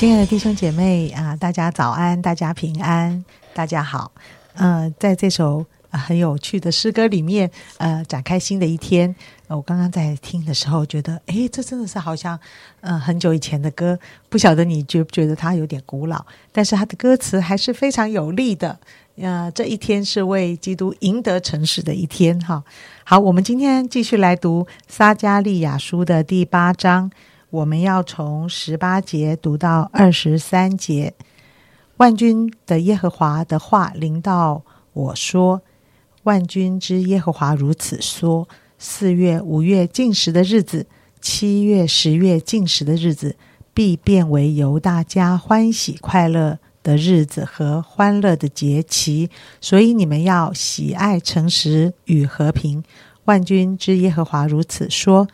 亲爱的弟兄姐妹啊，大家早安，大家平安，大家好。呃，在这首很有趣的诗歌里面，呃，展开新的一天。我刚刚在听的时候，觉得，哎，这真的是好像，呃，很久以前的歌。不晓得你觉不觉得它有点古老？但是它的歌词还是非常有力的。呃，这一天是为基督赢得城市的一天。哈，好，我们今天继续来读撒加利亚书的第八章，我们要从十八节读到二十三节。万军的耶和华的话临到我说：“万军之耶和华如此说。”四月、五月禁食的日子，七月、十月禁食的日子，必变为由大家欢喜快乐的日子和欢乐的节期。所以你们要喜爱诚实与和平。万军之耶和华如此说：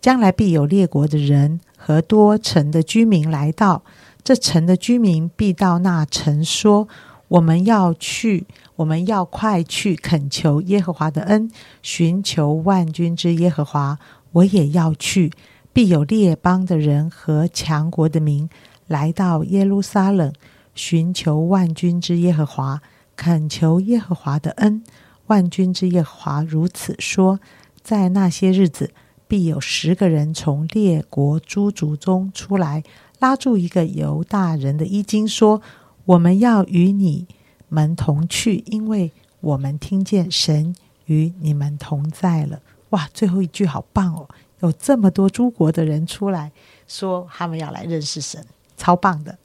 将来必有列国的人和多城的居民来到，这城的居民必到那城说：我们要去。我们要快去恳求耶和华的恩，寻求万军之耶和华。我也要去，必有列邦的人和强国的民来到耶路撒冷，寻求万军之耶和华，恳求耶和华的恩。万军之耶和华如此说：在那些日子，必有十个人从列国诸族中出来，拉住一个犹大人的衣襟，说：“我们要与你。”们同去，因为我们听见神与你们同在了。哇，最后一句好棒哦！有这么多诸国的人出来说，他们要来认识神，超棒的。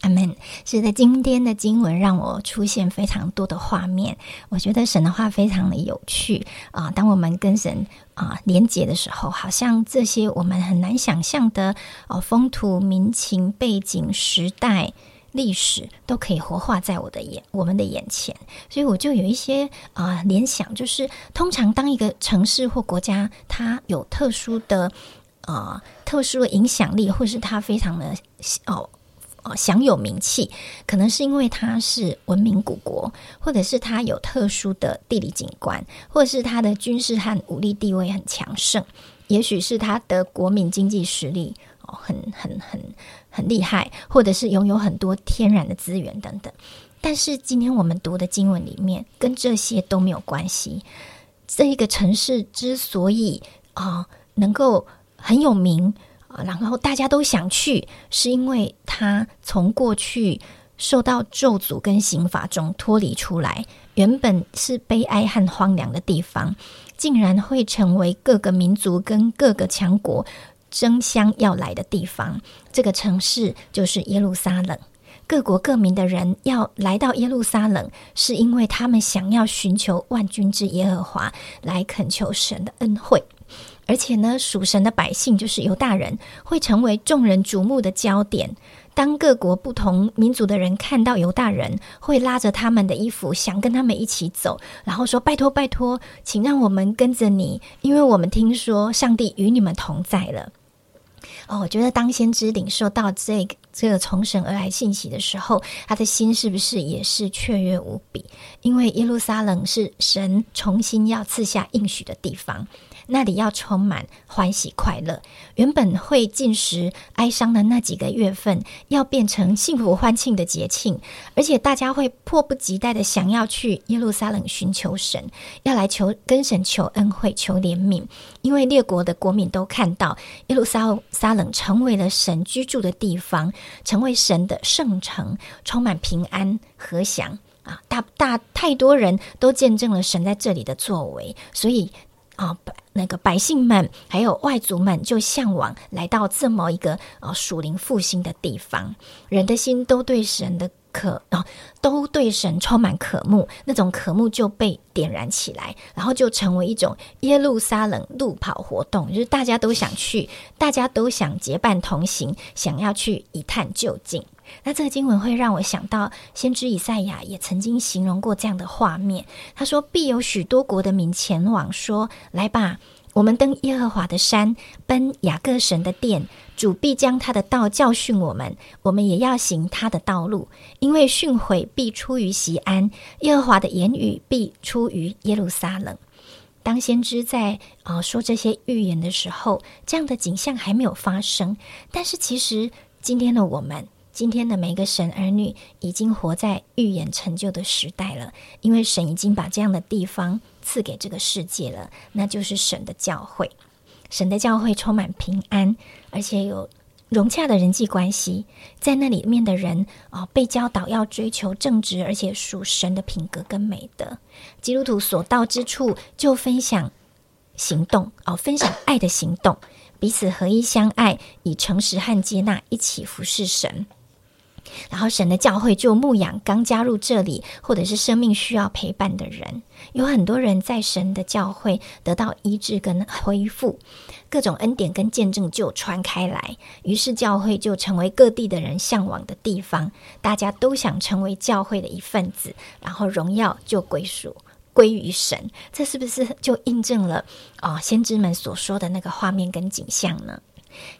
阿门。是的，今天的经文让我出现非常多的画面。我觉得神的话非常的有趣啊。当我们跟神啊连接的时候，好像这些我们很难想象的哦，风土民情、背景、时代。历史都可以活化在我的眼，我们的眼前，所以我就有一些啊联想，就是通常当一个城市或国家它有特殊的啊特殊的影响力，或是它非常的哦哦享有名气，可能是因为它是文明古国，或者是它有特殊的地理景观，或者是它的军事和武力地位很强盛，也许是它的国民经济实力哦很很很。很厉害，或者是拥有很多天然的资源等等。但是今天我们读的经文里面，跟这些都没有关系。这一个城市之所以啊能够很有名啊，然后大家都想去，是因为他从过去受到咒诅跟刑罚中脱离出来，原本是悲哀和荒凉的地方，竟然会成为各个民族跟各个强国。争相要来的地方，这个城市就是耶路撒冷。各国各民的人要来到耶路撒冷，是因为他们想要寻求万军之耶和华，来恳求神的恩惠。而且呢，属神的百姓就是犹大人，会成为众人瞩目的焦点。当各国不同民族的人看到犹大人，会拉着他们的衣服，想跟他们一起走，然后说：“拜托，拜托，请让我们跟着你，因为我们听说上帝与你们同在了。”哦，我觉得当先知领受到这个这个从神而来信息的时候，他的心是不是也是雀跃无比？因为耶路撒冷是神重新要赐下应许的地方。那里要充满欢喜快乐，原本会进食哀伤的那几个月份，要变成幸福欢庆的节庆，而且大家会迫不及待的想要去耶路撒冷寻求神，要来求跟神求恩惠、求怜悯，因为列国的国民都看到耶路撒撒冷成为了神居住的地方，成为神的圣城，充满平安和祥啊！大大太多人都见证了神在这里的作为，所以。啊，那个百姓们还有外族们就向往来到这么一个啊属灵复兴的地方，人的心都对神的渴啊，都对神充满渴慕，那种渴慕就被点燃起来，然后就成为一种耶路撒冷路跑活动，就是大家都想去，大家都想结伴同行，想要去一探究竟。那这个经文会让我想到，先知以赛亚也曾经形容过这样的画面。他说：“必有许多国的民前往，说：来吧，我们登耶和华的山，奔雅各神的殿。主必将他的道教训我们，我们也要行他的道路。因为训诲必出于西安，耶和华的言语必出于耶路撒冷。”当先知在啊说这些预言的时候，这样的景象还没有发生，但是其实。今天的我们，今天的每一个神儿女，已经活在预言成就的时代了，因为神已经把这样的地方赐给这个世界了，那就是神的教会。神的教会充满平安，而且有融洽的人际关系，在那里面的人啊，被教导要追求正直，而且属神的品格跟美德。基督徒所到之处，就分享行动哦，分享爱的行动，彼此合一相爱，以诚实和接纳一起服侍神。然后神的教会就牧养刚加入这里，或者是生命需要陪伴的人。有很多人在神的教会得到医治跟恢复，各种恩典跟见证就传开来，于是教会就成为各地的人向往的地方。大家都想成为教会的一份子，然后荣耀就归属归于神。这是不是就印证了啊先知们所说的那个画面跟景象呢？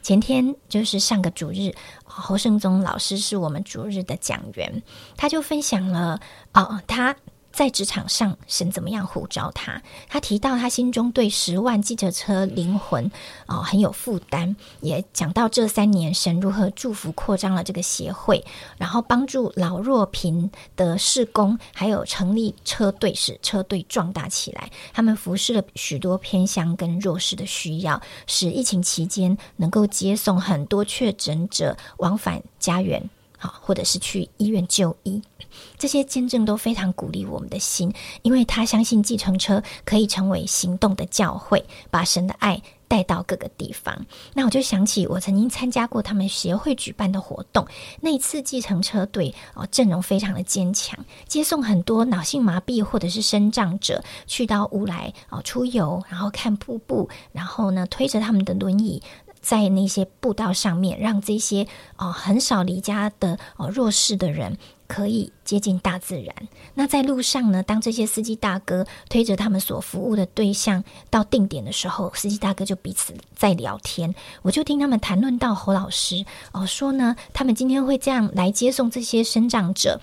前天就是上个主日，侯圣宗老师是我们主日的讲员，他就分享了哦，他。在职场上，神怎么样呼召他？他提到他心中对十万计程车灵魂哦很有负担，也讲到这三年神如何祝福扩张了这个协会，然后帮助老弱贫的事工，还有成立车队使车队壮大起来。他们服侍了许多偏乡跟弱势的需要，使疫情期间能够接送很多确诊者往返家园。好，或者是去医院就医，这些见证都非常鼓励我们的心，因为他相信计程车可以成为行动的教会，把神的爱带到各个地方。那我就想起我曾经参加过他们协会举办的活动，那一次计程车队哦阵容非常的坚强，接送很多脑性麻痹或者是身障者去到乌来哦出游，然后看瀑布，然后呢推着他们的轮椅。在那些步道上面，让这些哦很少离家的哦弱势的人可以接近大自然。那在路上呢，当这些司机大哥推着他们所服务的对象到定点的时候，司机大哥就彼此在聊天。我就听他们谈论到侯老师哦，说呢，他们今天会这样来接送这些生长者。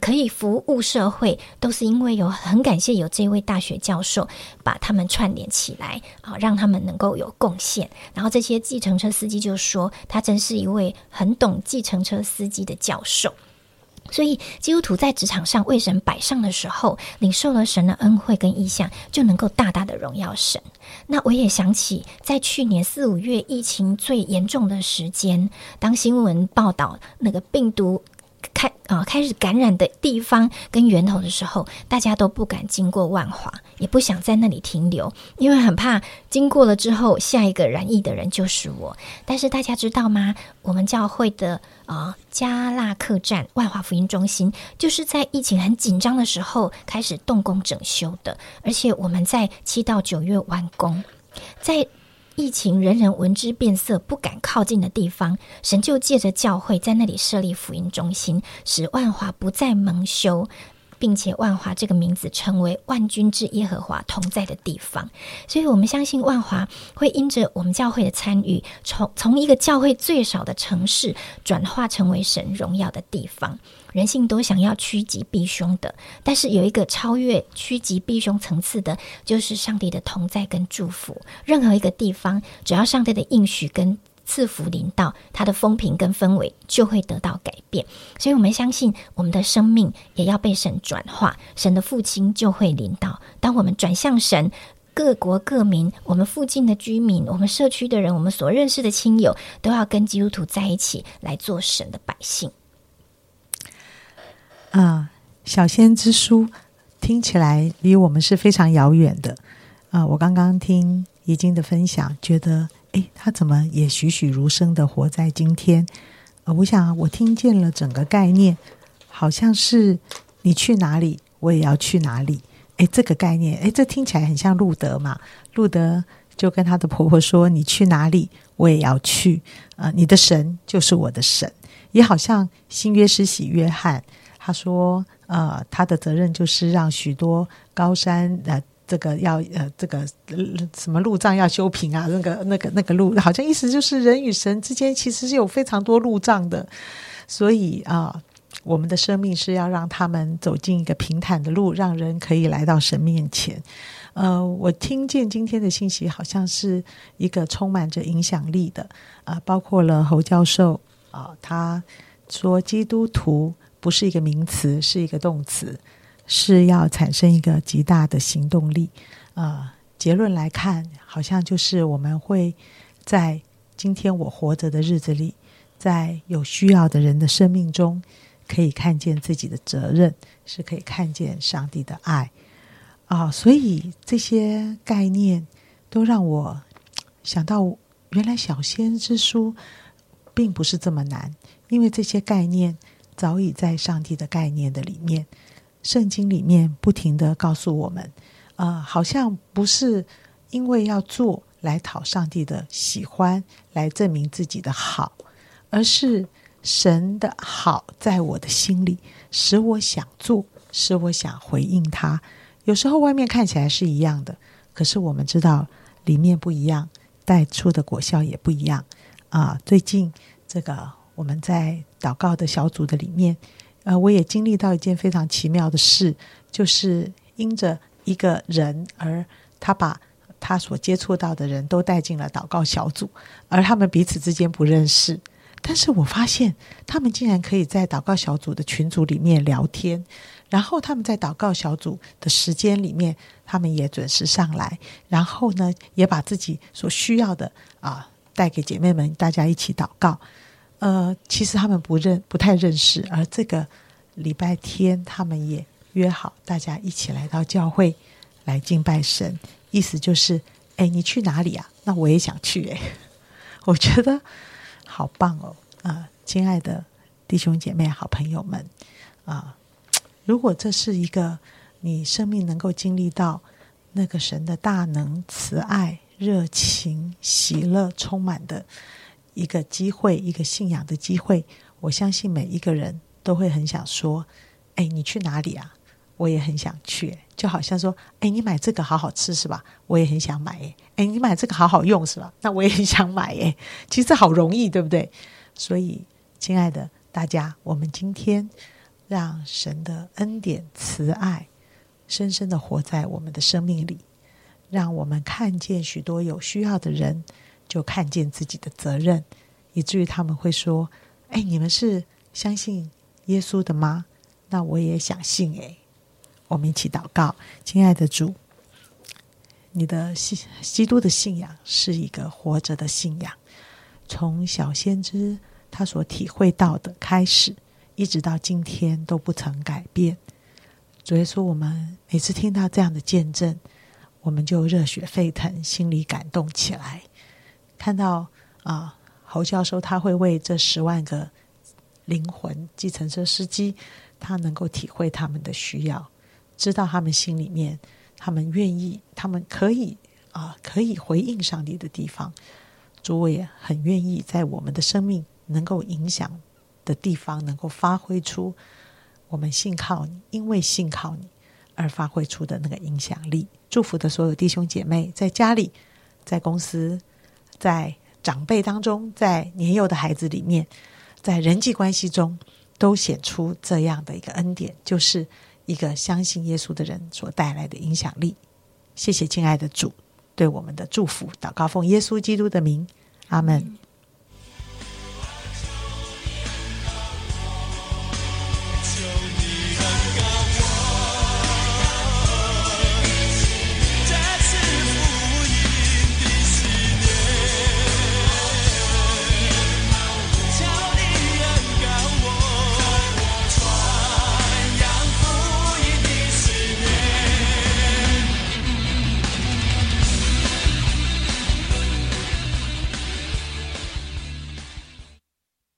可以服务社会，都是因为有很感谢有这位大学教授把他们串联起来啊，让他们能够有贡献。然后这些计程车司机就说，他真是一位很懂计程车司机的教授。所以基督徒在职场上为神摆上的时候，领受了神的恩惠跟意象，就能够大大的荣耀神。那我也想起，在去年四五月疫情最严重的时间，当新闻报道那个病毒。开啊，开始感染的地方跟源头的时候，大家都不敢经过万华，也不想在那里停留，因为很怕经过了之后，下一个染疫的人就是我。但是大家知道吗？我们教会的啊加纳客栈万华福音中心，就是在疫情很紧张的时候开始动工整修的，而且我们在七到九月完工，在。疫情人人闻之变色、不敢靠近的地方，神就借着教会在那里设立福音中心，使万华不再蒙羞，并且万华这个名字成为万军之耶和华同在的地方。所以，我们相信万华会因着我们教会的参与，从从一个教会最少的城市，转化成为神荣耀的地方。人性都想要趋吉避凶的，但是有一个超越趋吉避凶层次的，就是上帝的同在跟祝福。任何一个地方，只要上帝的应许跟赐福临到，它的风评跟氛围就会得到改变。所以，我们相信我们的生命也要被神转化，神的父亲就会临到。当我们转向神，各国各民，我们附近的居民，我们社区的人，我们所认识的亲友，都要跟基督徒在一起来做神的百姓。啊，小仙之书听起来离我们是非常遥远的啊！我刚刚听怡经的分享，觉得诶，他怎么也栩栩如生的活在今天？呃，我想我听见了整个概念，好像是你去哪里，我也要去哪里。诶，这个概念，诶，这听起来很像路德嘛？路德就跟他的婆婆说：“你去哪里，我也要去。啊，你的神就是我的神。”也好像新约诗喜约翰。他说：“呃，他的责任就是让许多高山，呃，这个要呃，这个什么路障要修平啊，那个那个那个路，好像意思就是人与神之间其实是有非常多路障的。所以啊，我们的生命是要让他们走进一个平坦的路，让人可以来到神面前。呃，我听见今天的信息，好像是一个充满着影响力的啊，包括了侯教授。”啊，他说基督徒不是一个名词，是一个动词，是要产生一个极大的行动力。啊，结论来看，好像就是我们会在今天我活着的日子里，在有需要的人的生命中，可以看见自己的责任，是可以看见上帝的爱。啊，所以这些概念都让我想到，原来小先知书并不是这么难，因为这些概念早已在上帝的概念的里面，圣经里面不停的告诉我们，啊，好像不是因为要做来讨上帝的喜欢，来证明自己的好，而是神的好在我的心里，使我想做，使我想回应他。有时候外面看起来是一样的，可是我们知道里面不一样，带出的果效也不一样啊。最近这个我们在祷告的小组的里面，呃，我也经历到一件非常奇妙的事，就是因着一个人，而他把他所接触到的人都带进了祷告小组，而他们彼此之间不认识，但是我发现他们竟然可以在祷告小组的群组里面聊天。然后他们在祷告小组的时间里面，他们也准时上来，然后呢，也把自己所需要的啊带给姐妹们，大家一起祷告。呃，其实他们不认不太认识，而这个礼拜天他们也约好大家一起来到教会来敬拜神，意思就是，哎，你去哪里啊？那我也想去，哎，我觉得好棒哦！啊，亲爱的弟兄姐妹、好朋友们啊。如果这是一个你生命能够经历到那个神的大能、慈爱、热情、喜乐充满的一个机会，一个信仰的机会，我相信每一个人都会很想说：“哎，你去哪里啊？我也很想去。”就好像说：“哎，你买这个好好吃是吧？我也很想买。”哎，你买这个好好用是吧？那我也很想买。哎，其实好容易，对不对？所以，亲爱的大家，我们今天。让神的恩典、慈爱深深的活在我们的生命里，让我们看见许多有需要的人，就看见自己的责任，以至于他们会说：“哎，你们是相信耶稣的吗？那我也想信。”哎，我们一起祷告，亲爱的主，你的信基督的信仰是一个活着的信仰，从小先知他所体会到的开始。一直到今天都不曾改变。所以说，我们每次听到这样的见证，我们就热血沸腾，心里感动起来。看到啊，侯教授他会为这十万个灵魂计程车司机，他能够体会他们的需要，知道他们心里面，他们愿意，他们可以啊，可以回应上帝的地方。主也很愿意在我们的生命能够影响。的地方能够发挥出我们信靠你，因为信靠你而发挥出的那个影响力。祝福的所有弟兄姐妹，在家里、在公司、在长辈当中，在年幼的孩子里面，在人际关系中，都显出这样的一个恩典，就是一个相信耶稣的人所带来的影响力。谢谢亲爱的主对我们的祝福，祷告奉耶稣基督的名，阿门。